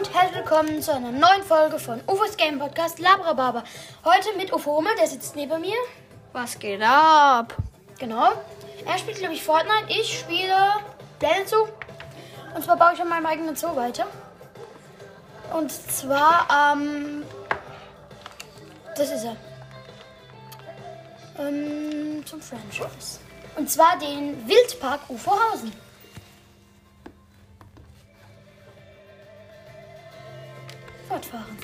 und herzlich willkommen zu einer neuen Folge von UFOs Game Podcast Labrababa. Heute mit Ufo Hummel, der sitzt neben mir. Was geht ab? Genau. Er spielt, glaube ich, Fortnite. Ich spiele Pläne zu. Und zwar baue ich an meinem eigenen Zoo weiter. Und zwar, ähm, das ist er. Ähm, zum Franchise. Und zwar den Wildpark Ufohausen. Fortfahren.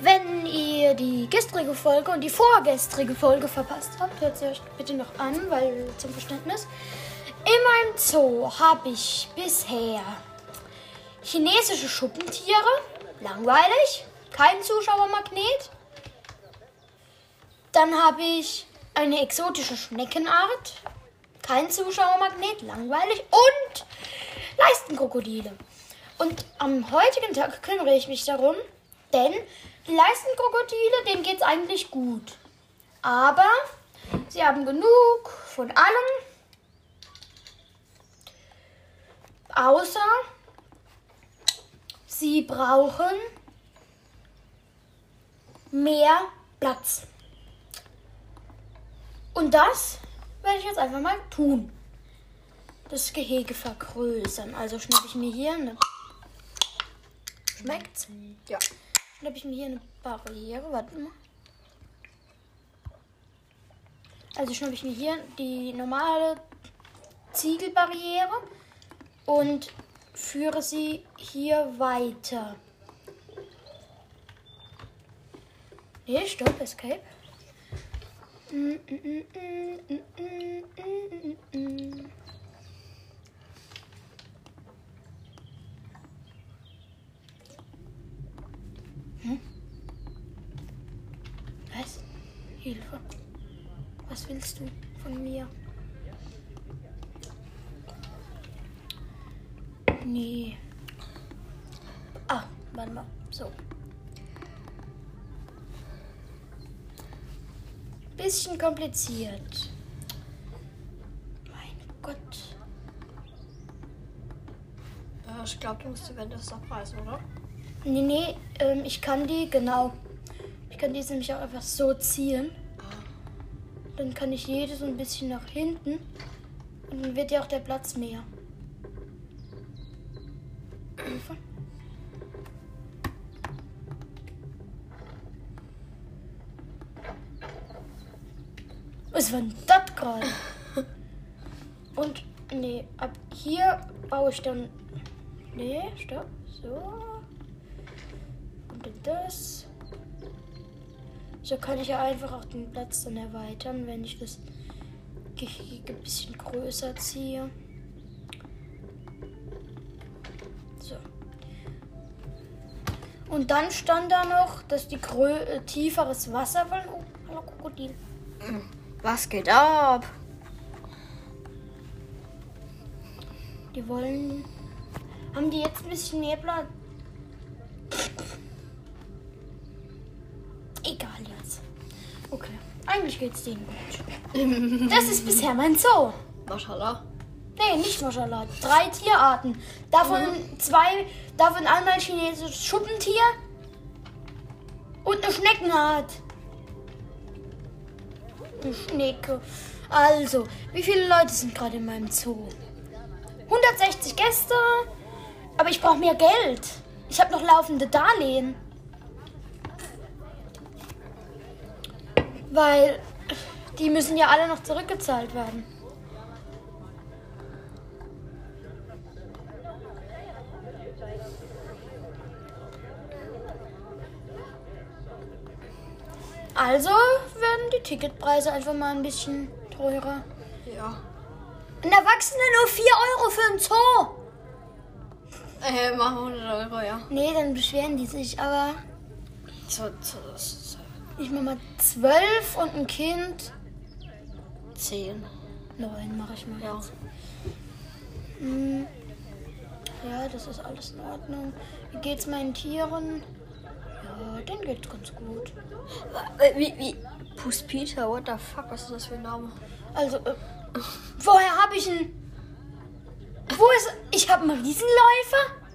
Wenn ihr die gestrige Folge und die vorgestrige Folge verpasst habt, hört sie euch bitte noch an, weil zum Verständnis. In meinem Zoo habe ich bisher chinesische Schuppentiere, langweilig, kein Zuschauermagnet. Dann habe ich eine exotische Schneckenart, kein Zuschauermagnet, langweilig und Leistenkrokodile. Und am heutigen Tag kümmere ich mich darum, denn die Leistenkrokodile, denen geht es eigentlich gut. Aber sie haben genug von allem, außer sie brauchen mehr Platz. Und das werde ich jetzt einfach mal tun. Das Gehege vergrößern. Also schnappe ich mir hier eine Schmeckt's? Ja. Dann habe ich mir hier eine Barriere. Warte mal. Also schnappe ich mir hier die normale Ziegelbarriere und führe sie hier weiter. Nee, stopp, Escape. Mm, Was? Hilfe. Was willst du von mir? Nee. Ah, warte mal. So. Bisschen kompliziert. Mein Gott. Äh, ich glaube, du musst die Wände abreißen, oder? Nee, nee, ähm, ich kann die, genau. Ich kann diese nämlich auch einfach so ziehen. Dann kann ich jede so ein bisschen nach hinten. Und dann wird ja auch der Platz mehr. Was war denn das gerade? Und, nee, ab hier baue ich dann. Nee, stopp. So. Das. So kann ich ja einfach auch den Platz dann erweitern, wenn ich das Gehege ein bisschen größer ziehe. So. Und dann stand da noch, dass die grö äh, tieferes Wasser wollen. Oh, hallo Krokodil. Was geht ab? Die wollen. Haben die jetzt ein bisschen mehr Platz? Eigentlich geht's denen gut. Das ist bisher mein Zoo. Maschallah. Nee, nicht Maschallah. Drei Tierarten. Davon zwei, davon einmal ein chinesisches Schuppentier und eine Schneckenart. Eine Schnecke. Also, wie viele Leute sind gerade in meinem Zoo? 160 Gäste, aber ich brauche mehr Geld. Ich habe noch laufende Darlehen. Weil die müssen ja alle noch zurückgezahlt werden. Also werden die Ticketpreise einfach mal ein bisschen teurer. Ja. Ein Erwachsener nur 4 Euro für ein Zoo. Äh, machen wir 100 Euro, ja. Nee, dann beschweren die sich, aber So, so, so, ich mach mal 12 und ein Kind. 10. 9 mache ich mal. Ja. Hm. Ja, das ist alles in Ordnung. Wie geht's meinen Tieren? Ja, denen geht's ganz gut. Äh, Wie, wie? Pust Peter, what the fuck? Was ist das für ein Name? Also, äh, woher habe ich ihn? Wo ist. Ich habe einen Riesenläufer.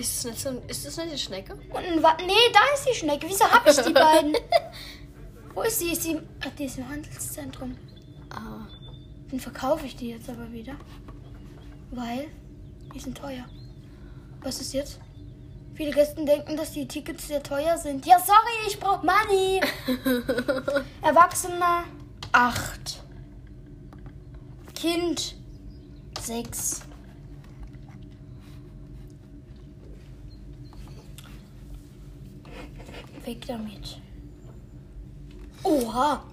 Ist das nicht, so, ist das nicht eine Schnecke? Wa Nee, da ist die Schnecke. Wieso habe ich die beiden? Wo ist sie? Ist sie. Ach, die ist im Handelszentrum. Ah. Dann verkaufe ich die jetzt aber wieder. Weil die sind teuer. Was ist jetzt? Viele Gäste denken, dass die Tickets sehr teuer sind. Ja, sorry, ich brauche Money. Erwachsener 8. Kind 6. Weg damit. Oha.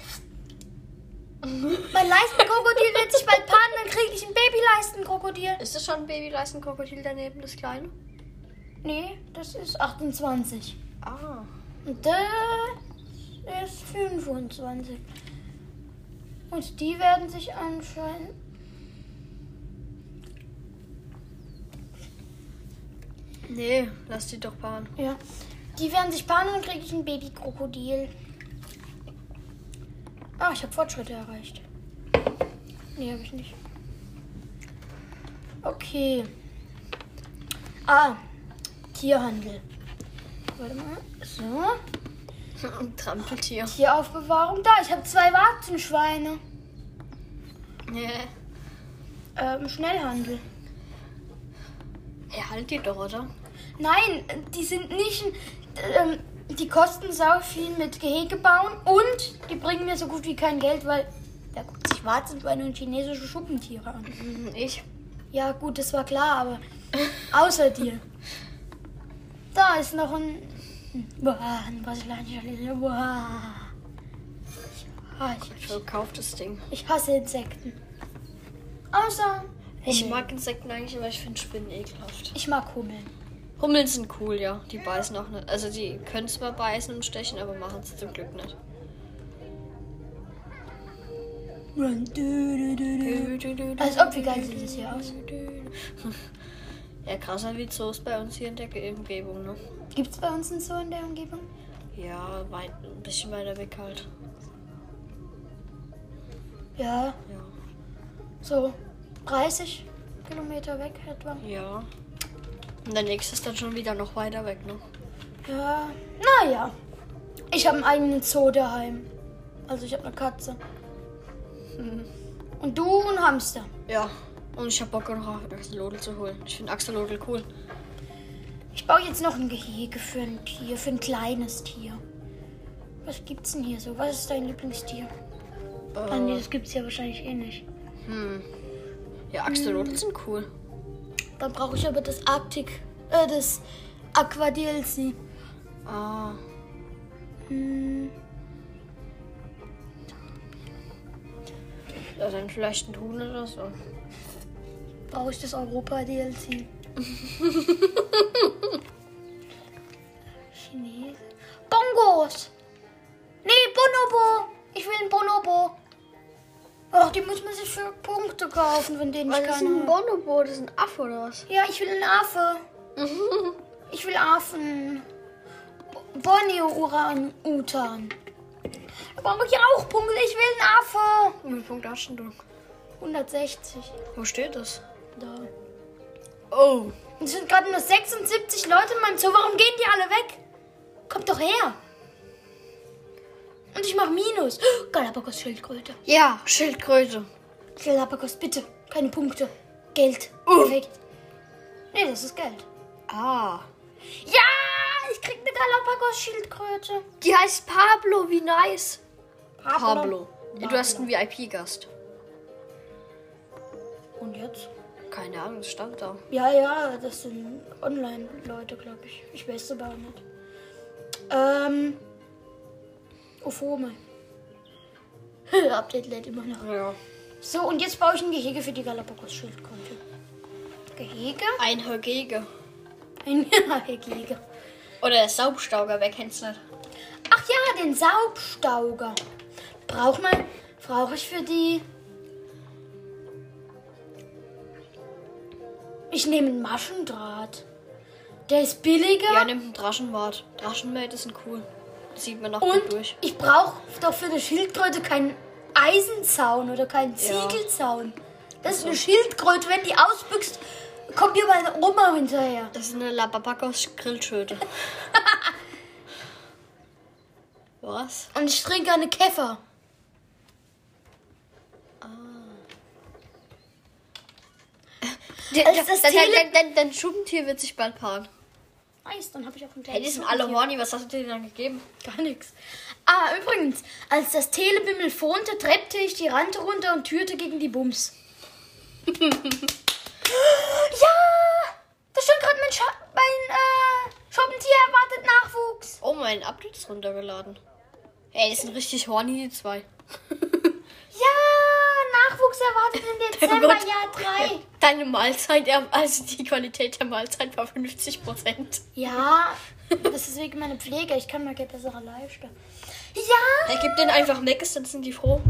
Mein Leistenkrokodil wird sich bald paaren, dann kriege ich ein Babyleistenkrokodil. Ist das schon ein Babyleistenkrokodil daneben, das kleine? Nee, das ist 28. Ah. Und das ist 25. Und die werden sich anscheinend. Nee, lass die doch paaren. Ja. Die werden sich paaren und kriege ich ein Babykrokodil. Ah, ich habe Fortschritte erreicht. Nee, habe ich nicht. Okay. Ah, Tierhandel. Warte mal. So. Trampeltier. Tieraufbewahrung. Da, ich habe zwei Warzenschweine. Nee. Ähm, Schnellhandel. Hey, halt die doch, oder? Nein, die sind nicht. Ähm, die kosten sau viel mit Gehege bauen und die bringen mir so gut wie kein Geld, weil wer guckt sich Warzenschweine und chinesische Schuppentiere an. Hm, Ich. Ja, gut, das war klar, aber außer dir. Da ist noch ein. Boah, ein brasilianischer Lille. Boah. Ich, Ich verkauf das Ding. ich hasse Insekten. Außer. Ich mag Insekten eigentlich, aber ich finde Spinnen ekelhaft. Ich mag Hummeln. Hummeln sind cool, ja. Die beißen auch nicht. Also die können zwar beißen und stechen, aber machen es zum Glück nicht. Als ob, wie geil sieht das hier aus? Ja, krasser wie Zoos bei uns hier in der Umgebung, ne? Gibt es bei uns einen Zoo in der Umgebung? Ja, weit, ein bisschen weiter weg halt. Ja, Ja. so 30 Kilometer weg etwa. Ja. Und der nächste ist dann schon wieder noch weiter weg, ne? Ja, naja. Ich habe einen eigenen Zoo daheim. Also ich habe eine Katze. Hm. Und du ein Hamster. Ja. Und ich hab Bock noch auf Axolotl zu holen. Ich finde Axolotl cool. Ich baue jetzt noch ein Gehege für ein Tier, für ein kleines Tier. Was gibt's denn hier so? Was ist dein Lieblingstier? Ah, nee, Äh, das gibt's ja wahrscheinlich eh nicht. hm. Ja, Axolotl sind cool. Dann brauche ich aber das Arktik, äh, das Aqua DLC. Ah. Hm, Ja, dann vielleicht ein Huhn oder so. brauche ich das Europa DLC. Chinesen. Bongos! Die muss man sich für Punkte kaufen, wenn denen ich Was ist keine ein habe. Bonobo? Das ist ein Affe oder was? Ja, ich will einen Affe. Ich will Affen. Borneo Uran Utan. Da brauche ich auch Punkte. Ich will einen Affe. Wie viele Punkte hast du? 160. Wo steht das? Da. Oh. Es sind gerade nur 76 Leute in meinem Zoo. Warum gehen die alle weg? Kommt doch her. Und ich mache Minus. Galapagos Schildkröte. Ja, Schildkröte. Galapagos, bitte. Keine Punkte. Geld. Uh. Perfekt. Nee, das ist Geld. Ah. Ja, ich krieg eine Galapagos Schildkröte. Die heißt Pablo, wie nice. Pablo. Du hast einen VIP-Gast. Und jetzt? Keine Ahnung, das stand da. Ja, ja, das sind Online-Leute, glaube ich. Ich weiß aber auch nicht. Ähm. Ophome. Update lädt immer noch. Ja. So, und jetzt baue ich ein Gehege für die Galapagos-Schildkröte. Gehege? Ein Hagege. Ein Gehege. Oder der Saubstauger, wer kennt's nicht? Ach ja, den Saubstauger. Brauch mal, brauche ich für die. Ich nehme einen Maschendraht. Der ist billiger. Ja, nimmt einen Draschenwart. Draschenmähte sind cool. Das sieht man noch und durch. ich brauche doch für eine Schildkröte keinen Eisenzaun oder keinen Ja. Ziegelzaun. Das ist eine Schildkröte. Wenn die ausbüchst, kommt dir meine Oma hinterher. Das ist eine Lababakos Grillschöte. Was? Und ich trinke eine Käfer. Als das dein, Tele- dein, dein, dein Schuppentier wird sich bald paaren. Nice, dann habe ich auch ein Hey, die sind alle horny. Was hast du denen dann gegeben? Gar nichts. Ah, übrigens, als das Telebimmel phonte, treppte ich die Rante runter und türte gegen die Bums. ja! Da stand gerade mein, Scha mein äh, Schuppentier erwartet Nachwuchs. Oh, mein Update ist runtergeladen. Ey, die sind richtig horny, die zwei. Ja, Nachwuchs erwartet im Dezember, Gott. Jahr 3. Deine Mahlzeit, also die Qualität der Mahlzeit war 50 Prozent. Ja, das ist wegen meiner Pflege. Ich kann mal keine bessere Leiste. Ja! Er gibt denen einfach Meckes, dann sind die froh.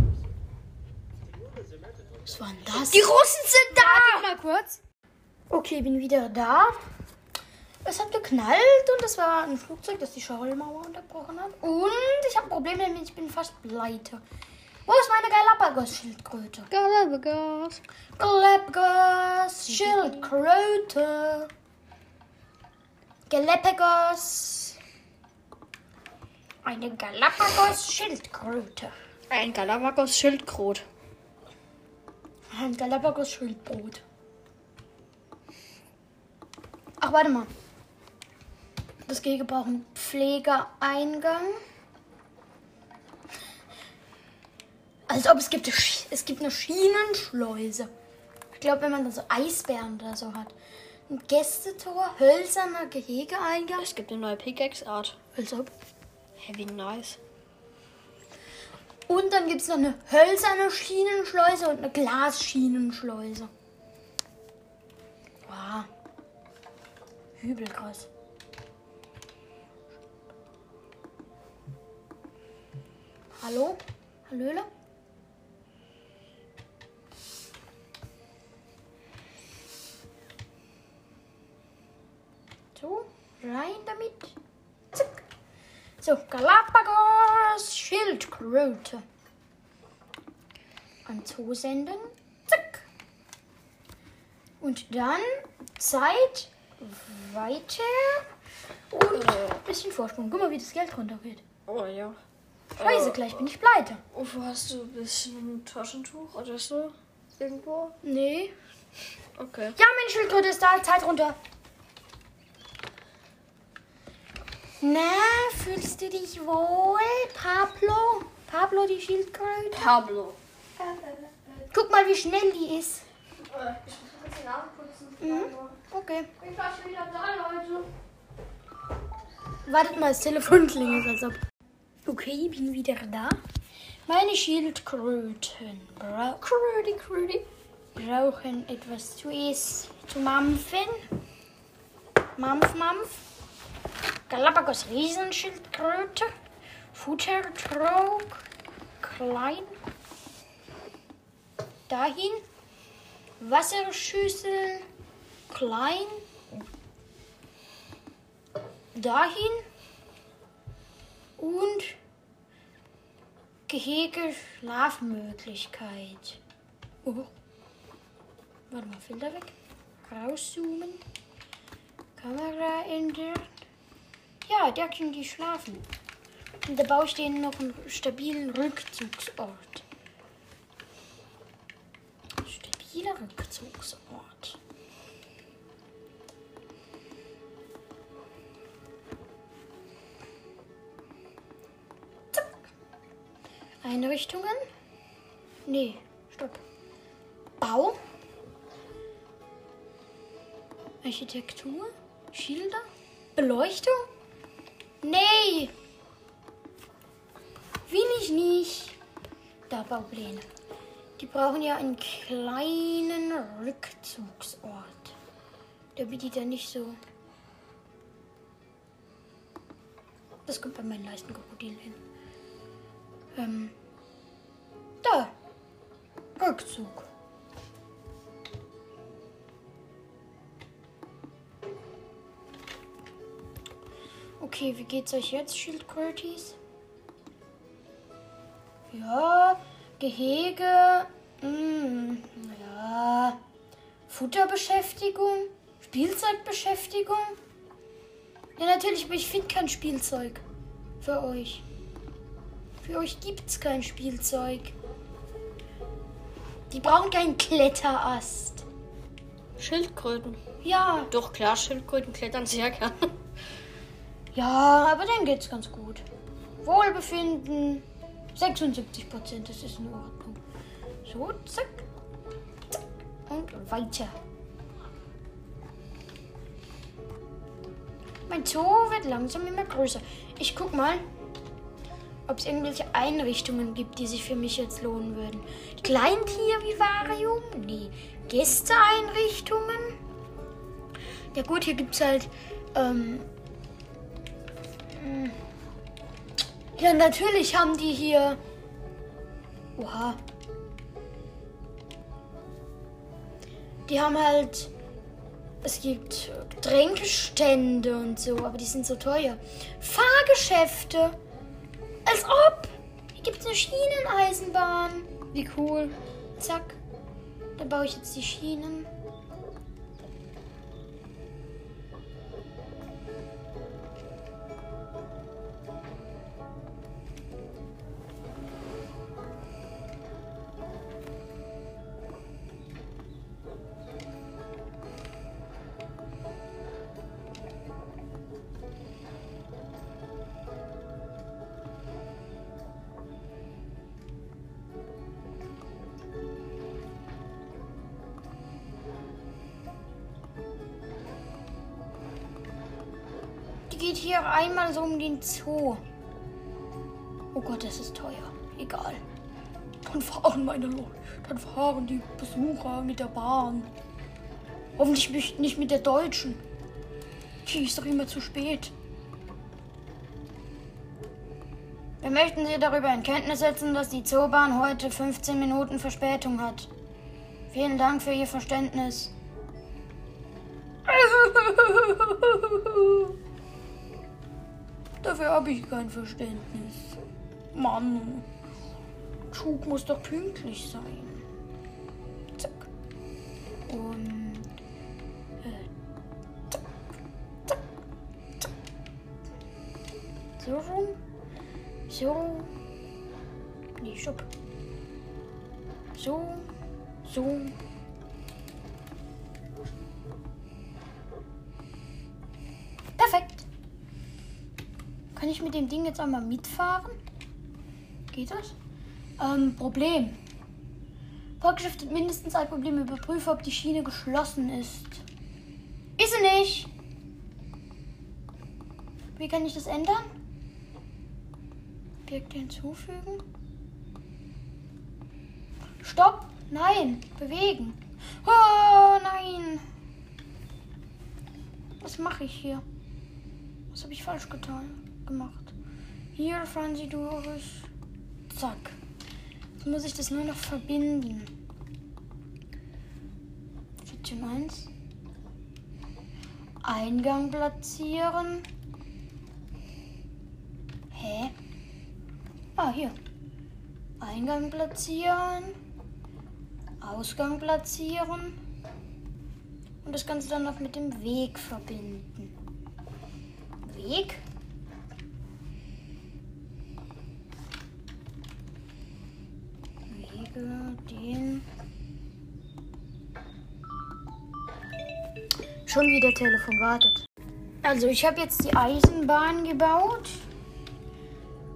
Was war denn das? Die Russen sind da! mal kurz. Okay, bin wieder da. Es hat geknallt und es war ein Flugzeug, das die Schallmauer unterbrochen hat. Und ich habe ein Problem damit, ich bin fast pleite. Wo ist meine Galapagos-Schildkröte? Galapagos. Galapagos-Schildkröte. Galapagos. Eine Galapagos-Schildkröte. Ein Galapagos Schildkrot. Ein Galapagos-Schildbrot. Ach, warte mal. Das Gehege braucht einen Pflegeeingang. Als ob es gibt, es gibt eine Schienenschleuse. Ich glaube, wenn man da so Eisbären oder so hat. Ein Gästetor, hölzerner Gehegeeingang. Es gibt eine neue Pickaxe-Art. Als ob. Wie nice. Und dann gibt es noch eine hölzerne Schienenschleuse und eine Glasschienenschleuse. Wow. Übel krass. Hallo? Hallöle? Rein damit. Zack. So, Galapagos Schildkröte. An Zoo senden. Zack. Und dann Zeit weiter. Und ein bisschen Vorsprung. Guck mal, wie das Geld runtergeht. Oh ja. Scheiße, gleich bin ich pleite. Oh, wo hast du ein bisschen Taschentuch oder so? Irgendwo? Nee. Okay. Ja, meine Schildkröte ist da. Zeit runter. Na, fühlst du dich wohl, Pablo? Pablo, die Schildkröte? Pablo. Guck mal, wie schnell die ist. Ich muss kurz die Nase putzen. Mhm. Okay. Ich war schon wieder da, Leute. Wartet mal, das Telefon klingelt, als ob. Okay, bin wieder da. Meine Schildkröten bra Kröti, Kröti. brauchen etwas zu essen, zu mampfen. Mampf, Mampf. Galapagos Riesenschildkröte. Futtertrog. Klein. Dahin. Wasserschüssel. Klein. Dahin. Und Gehege Schlafmöglichkeit. Oh. Warte mal, Filter weg. Rauszoomen. Kamera ändern. Ja, da können die schlafen. Und da baue ich denen noch einen stabilen Rückzugsort. Stabiler Rückzugsort. Zack. Einrichtungen. Nee, stopp. Bau. Architektur. Schilder. Beleuchtung. Nee. Will ich nicht. Da Baupläne. Die brauchen ja einen kleinen Rückzugsort. Damit die da nicht so. Das kommt bei meinen Leistenkrokodilen hin. Ähm. Da. Rückzug. Okay, wie geht's euch jetzt, Schildkrötis? Ja, Gehege. Mm, ja. Futterbeschäftigung, Spielzeugbeschäftigung. Ja, natürlich, aber ich finde kein Spielzeug für euch. Für euch gibt's kein Spielzeug. Die brauchen keinen Kletterast. Schildkröten. Ja, Doch klar, Schildkröten klettern sehr gern. Ja, aber dann geht's ganz gut. Wohlbefinden 76 Prozent, das ist in Ordnung. So, zack, zack und weiter. Mein Zoo wird langsam immer größer. Ich guck mal, ob es irgendwelche Einrichtungen gibt, die sich für mich jetzt lohnen würden. Kleintiervivarium? Nee. Gästeeinrichtungen? Ja gut, hier gibt es halt. Ähm. Ja, natürlich haben die hier. Oha. Die haben halt. Es gibt Getränkestände und so, aber die sind so teuer. Fahrgeschäfte. Als ob. Hier gibt es eine Schieneneisenbahn. Wie cool. Zack. Da baue ich jetzt die Schienen. Geht hier einmal so um den Zoo. Oh Gott, das ist teuer. Egal. Dann fahren meine Leute. Dann fahren die Besucher mit der Bahn. Hoffentlich nicht- mit der deutschen. Die ist doch immer zu spät. Wir möchten Sie darüber in Kenntnis setzen, dass die Zoobahn heute 15 Minuten Verspätung hat. Vielen Dank für Ihr Verständnis. Dafür habe ich kein Verständnis. Mann, Schub muss doch pünktlich sein. Zack. Und. Äh, zack, zack, zack. So rum. So. Nee, stopp. So. So. Kann ich mit dem Ding jetzt einmal mitfahren? Geht das? Ähm, Problem. Vorgeschriftet mindestens ein Problem. Überprüfe, ob die Schiene geschlossen ist. Ist sie nicht. Wie kann ich das ändern? Objekte hinzufügen. Stopp! Nein! Bewegen! Oh nein! Was mache ich hier? Was habe ich falsch getan? Gemacht. Hier fahren Sie durch. Zack. Jetzt muss ich das nur noch verbinden. Station 1. Eingang platzieren. Hä? Ah, hier. Eingang platzieren. Ausgang platzieren. Und das Ganze dann noch mit dem Weg verbinden. Weg? Den. Schon wieder Telefon wartet. Also ich habe jetzt die Eisenbahn gebaut.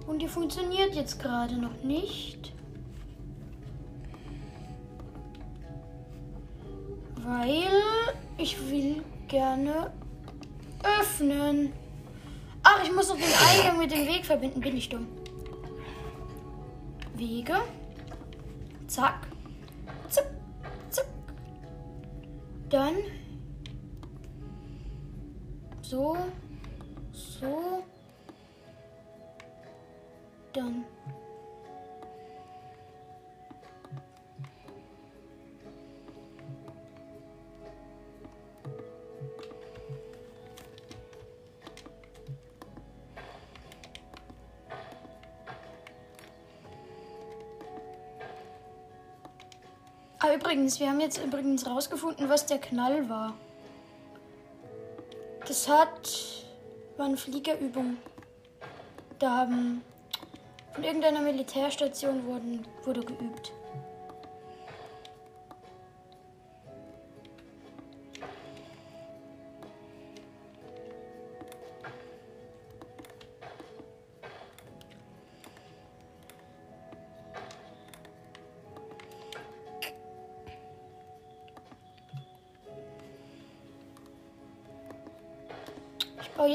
Und die funktioniert jetzt gerade noch nicht. Weil ich will gerne öffnen. Ach, ich muss doch den Eingang mit dem Weg verbinden. Bin ich dumm. Wege. Zack. Zack. Zack. Dann. So. So. Dann. Übrigens, wir haben jetzt übrigens rausgefunden, was der Knall war. Das hat. war eine Fliegerübung. Da haben. von irgendeiner Militärstation wurden, wurde geübt.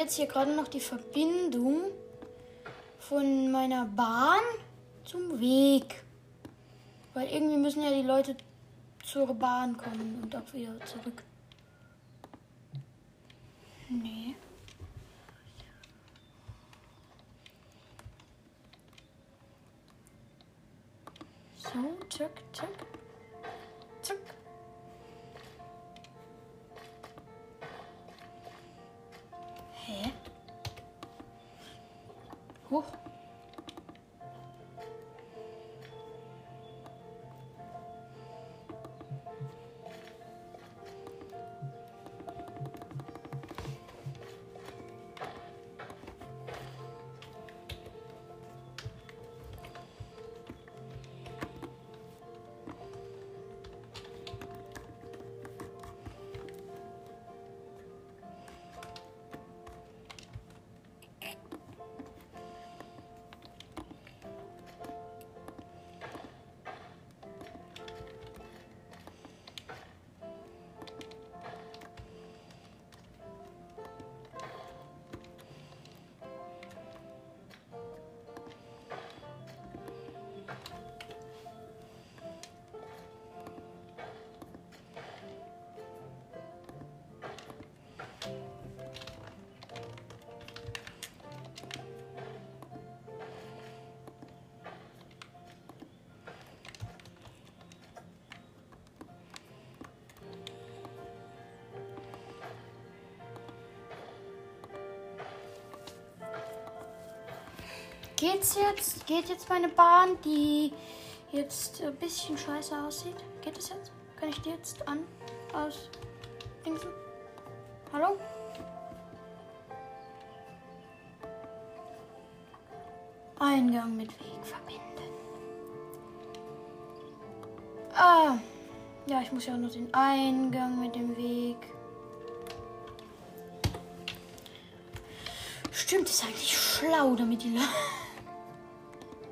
Jetzt hier gerade noch die Verbindung von meiner Bahn zum Weg. Weil irgendwie müssen ja die Leute zur Bahn kommen und auch wieder zurück. Nee. So, zack, zack. Zack. 哦。Geht's jetzt? Geht jetzt meine Bahn, die jetzt ein bisschen scheiße aussieht? Geht es jetzt? Kann ich die jetzt an? Aus? Dingsen? Hallo? Eingang mit Weg verbinden. Ah. Ja, ich muss ja auch noch den Eingang mit dem Weg. Stimmt, ist eigentlich schlau, damit die Leute.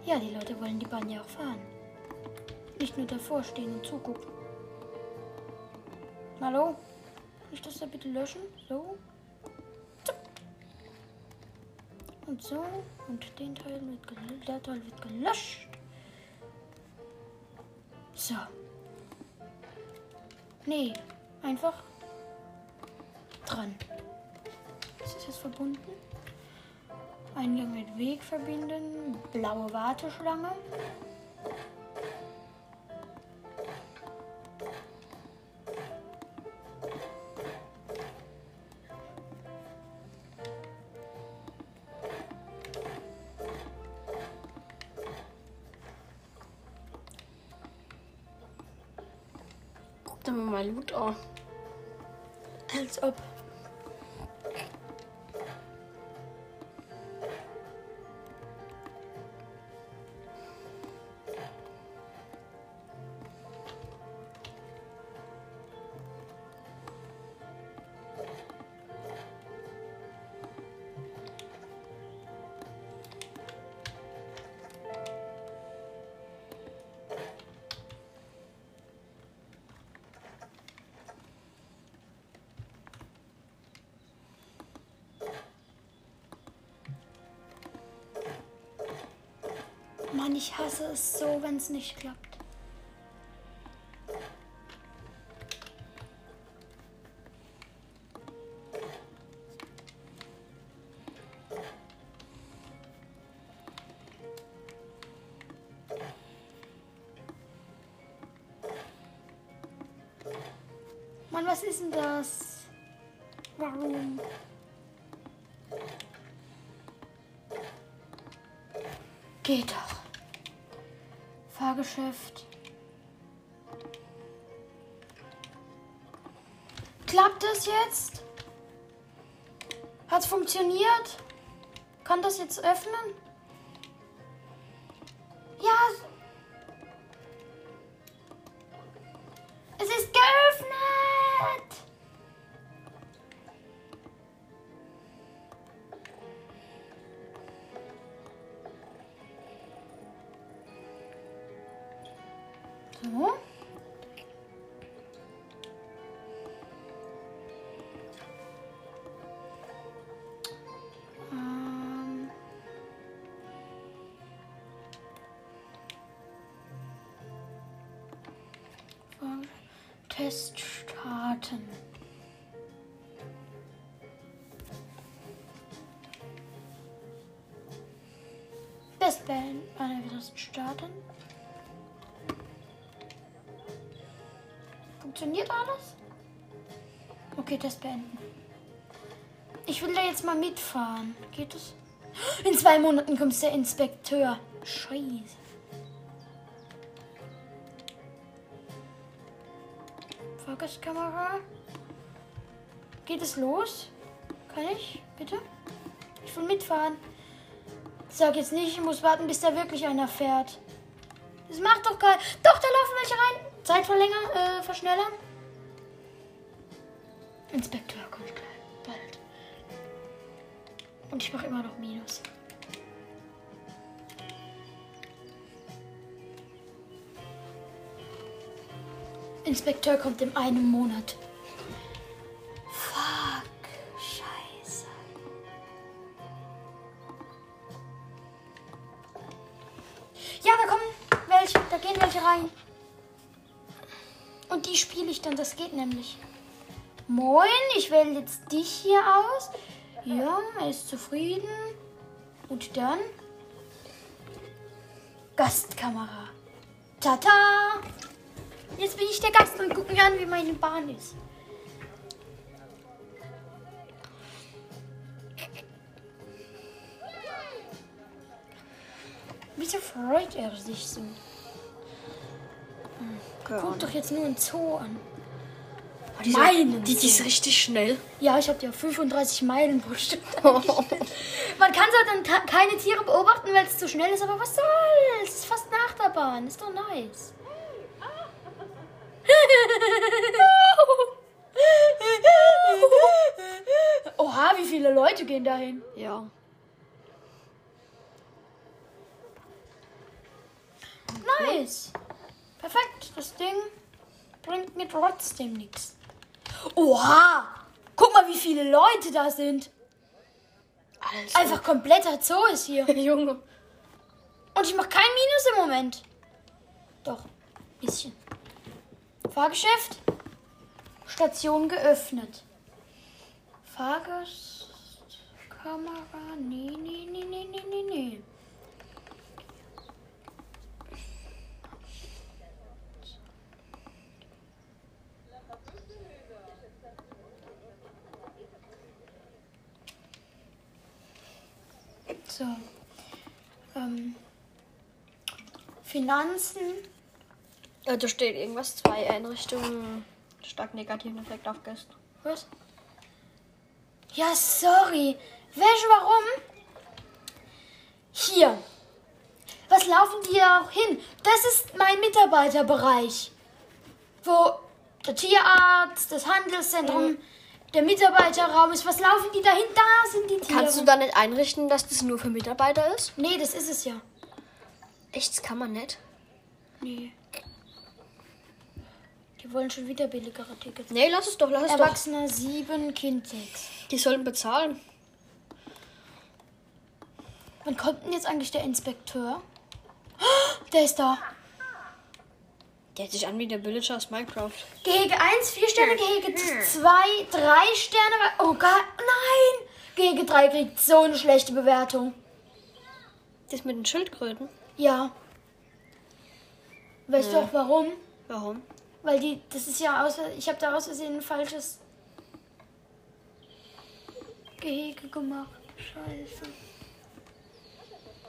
Ja, die Leute wollen die Bahn ja auch fahren. Nicht nur davor stehen und zugucken. Hallo? Kann ich das da bitte löschen? So. Zack. Und so. Und den Teil wird gelöscht. Der Teil wird gelöscht. So. Nee, einfach dran. Ist das jetzt verbunden? Eingang mit Weg verbinden. Blaue Warteschlange. Mann, ich hasse es so, wenn es nicht klappt. Mann, was ist denn das? Das jetzt? Hat's funktioniert? Kann das jetzt öffnen? Ja. Es ist geöffnet. So. Test starten. Test beenden. Test starten. Funktioniert alles? Okay, Test beenden. Ich will da jetzt mal mitfahren. Geht es? In zwei Monaten kommt der Inspekteur. Scheiße. Fahrgastkamera. Geht es los? Kann ich? Bitte? Ich will mitfahren. Sag jetzt nicht, ich muss warten, bis da wirklich einer fährt. Das macht doch geil. Doch, da laufen welche rein. Zeit verlängern, äh, verschnellern. Inspektor kommt gleich. Bald. Und ich mache immer noch Minus. Inspekteur kommt in einem Monat. Fuck. Scheiße. Ja, da kommen welche. Da gehen welche rein. Und die spiele ich dann. Das geht nämlich. Moin, ich wähle jetzt dich hier aus. Ja, er ist zufrieden. Und dann Gastkamera. Tata! Jetzt bin ich der Gast und guck mir an, wie meine Bahn ist. Wieso freut er sich so? Guck doch jetzt nur einen Zoo an. Die, Meinen die, die ist richtig schnell. Ja, ich habe ja 35 Meilen pro Stunde. Man kann so dann ta- keine Tiere beobachten, weil es zu schnell ist, aber was soll's? Es ist fast nach der Bahn. Ist doch nice. Oha, wie viele Leute gehen dahin? Ja. Nice. Perfekt. Das Ding bringt mir trotzdem nichts. Oha! Guck mal, wie viele Leute da sind. Also, Einfach kompletter Zoo ist hier. Junge. Und ich mache kein Minus im Moment. Doch, bisschen. Fahrgeschäft. Station geöffnet. Fahrgastkamera. Nee, nee, nee, nee, nee, nee, nee. So. Ähm. Finanzen. Da steht irgendwas, zwei Einrichtungen, stark negativen Effekt auf Gäste. Was? Ja, sorry. Welche, warum? Hier. Was laufen die da auch hin? Das ist mein Mitarbeiterbereich. Wo der Tierarzt, das Handelszentrum, der Mitarbeiterraum ist. Was laufen die da hin? Da sind die Tiere. Kannst du da nicht einrichten, dass das nur für Mitarbeiter ist? Nee, das ist es ja. Echt, das kann man nicht. Nee. Die wollen schon wieder billigere Tickets. Nee, lass es doch, lass es doch. Erwachsener 7, Kind 6. Die sollen bezahlen. Wann kommt denn jetzt eigentlich der Inspekteur? Der ist da. Der hört sich an wie der Villager aus Minecraft. Gehege 1, 4 Sterne, Gehege 2, 3 Sterne. Oh Gott, nein! Gehege 3 kriegt so eine schlechte Bewertung. Das mit den Schildkröten. Ja. Weißt du auch warum? Warum? Weil die, das ist ja aus, ich habe da aus Versehen ein falsches Gehege gemacht. Scheiße.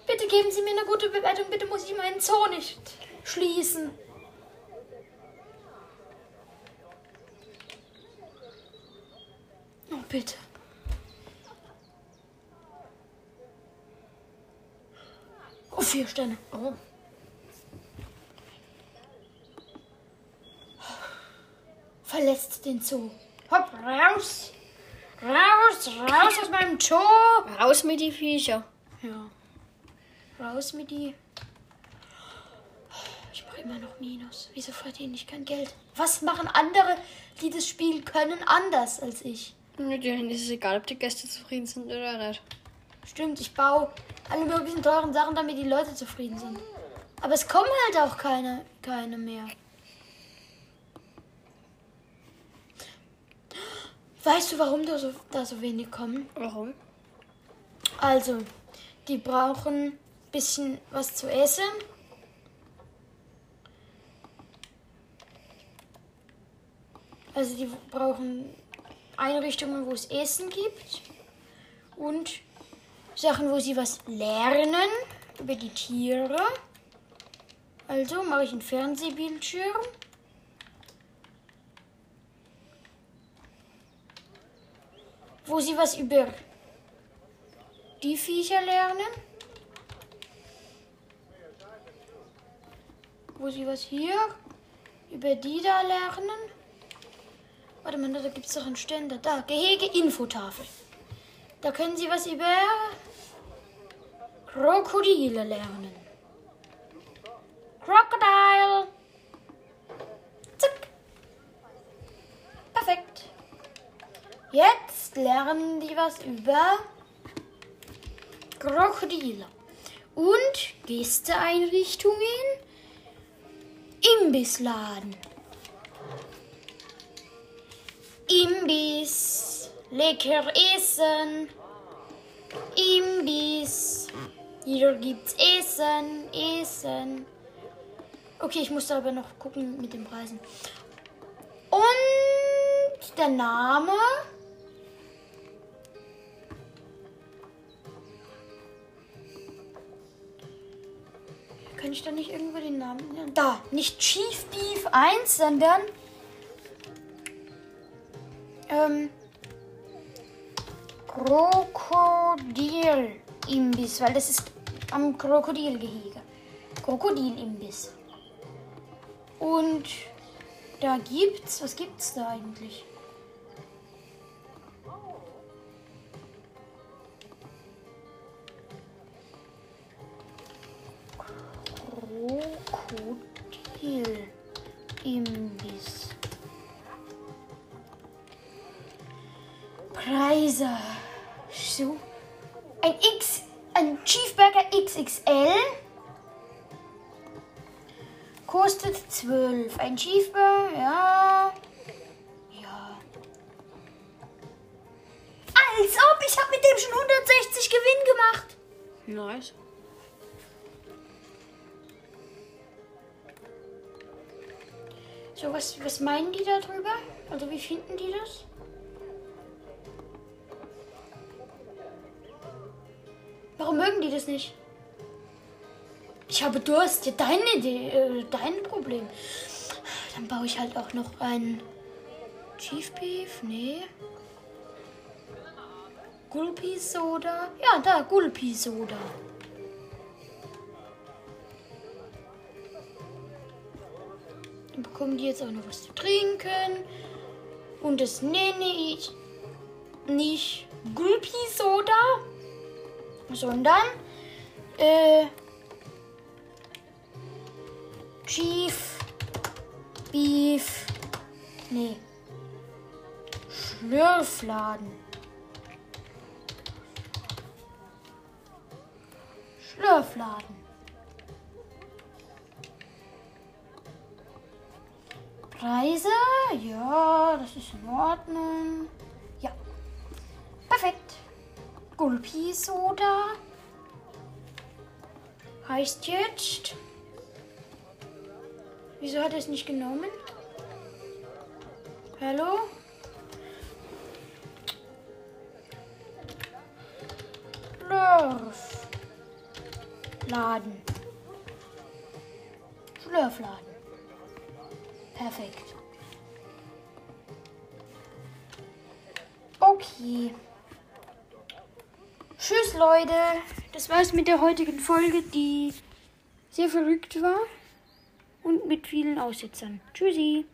Bitte geben Sie mir eine gute Bewertung. Bitte muss ich meinen Zoo nicht schließen. bitte. Oh, vier Sterne. Oh. Verletzt den Zoo. Hopp, raus. Raus, raus aus meinem Zoo. Raus mit die Viecher. Ja. Raus mit die. Ich mache immer noch Minus. Wieso verdiene ich kein Geld? Was machen andere, die das Spiel können, anders als ich? Mit denen ist es egal, ob die Gäste zufrieden sind oder nicht. Stimmt, ich baue alle möglichen teuren Sachen, damit die Leute zufrieden sind. Aber es kommen halt auch keine, keine mehr. Weißt du, warum da so, da so wenig kommen? Warum? Also, die brauchen ein bisschen was zu essen. Also die brauchen Einrichtungen, wo es Essen gibt und Sachen, wo sie was lernen über die Tiere. Also mache ich einen Fernsehbildschirm. Wo sie was über die Viecher lernen. Wo sie was hier über die da lernen. Warte mal, da gibt es doch einen Ständer. Da, Gehege-Infotafel. Da können sie was über Krokodile lernen. Crocodile. Zack. Perfekt. Jetzt lernen die was über Krokodile. Und Gästeeinrichtungen. Imbissladen. Imbiss. Lecker essen. Imbiss. Hier gibt's Essen. Essen. Okay, ich muss aber noch gucken mit den Preisen. Und der Name. Kann ich da nicht irgendwo den Namen nennen? Da, nicht Chief Beef 1, sondern ähm, Krokodil-Imbiss, weil das ist am Krokodilgehege. Krokodil-Imbiss. Und da gibt's, was gibt's da eigentlich? Krokodil-Imbiss. Preise. So. Ein X, ein Cheeseburger XXL kostet 12. Ein Cheeseburger, ja. Ja. Als ob ich habe mit dem schon 160 Gewinn gemacht. Nice. So, was, was meinen die darüber? Also, wie finden die das? Warum mögen die das nicht? Ich habe Durst. Ja, deine Idee, äh, dein Problem. Dann baue ich halt auch noch ein Chief Beef. Nee. Gulpi Soda. Ja, da, Gulpi Soda. Bekommen die jetzt auch noch was zu trinken. Und das nenne ich nicht Gulpi Soda, sondern äh, Chief Beef. Nee. Schlürfladen. Schlürfladen. Preise? Ja, das ist in Ordnung. Ja. Perfekt. Gulpi Soda. Heißt jetzt. Wieso hat er es nicht genommen? Hallo? Schlürfladen. Schlürfladen. Perfekt. Okay. Tschüss, Leute. Das war's mit der heutigen Folge, die sehr verrückt war und mit vielen Aussetzern. Tschüssi.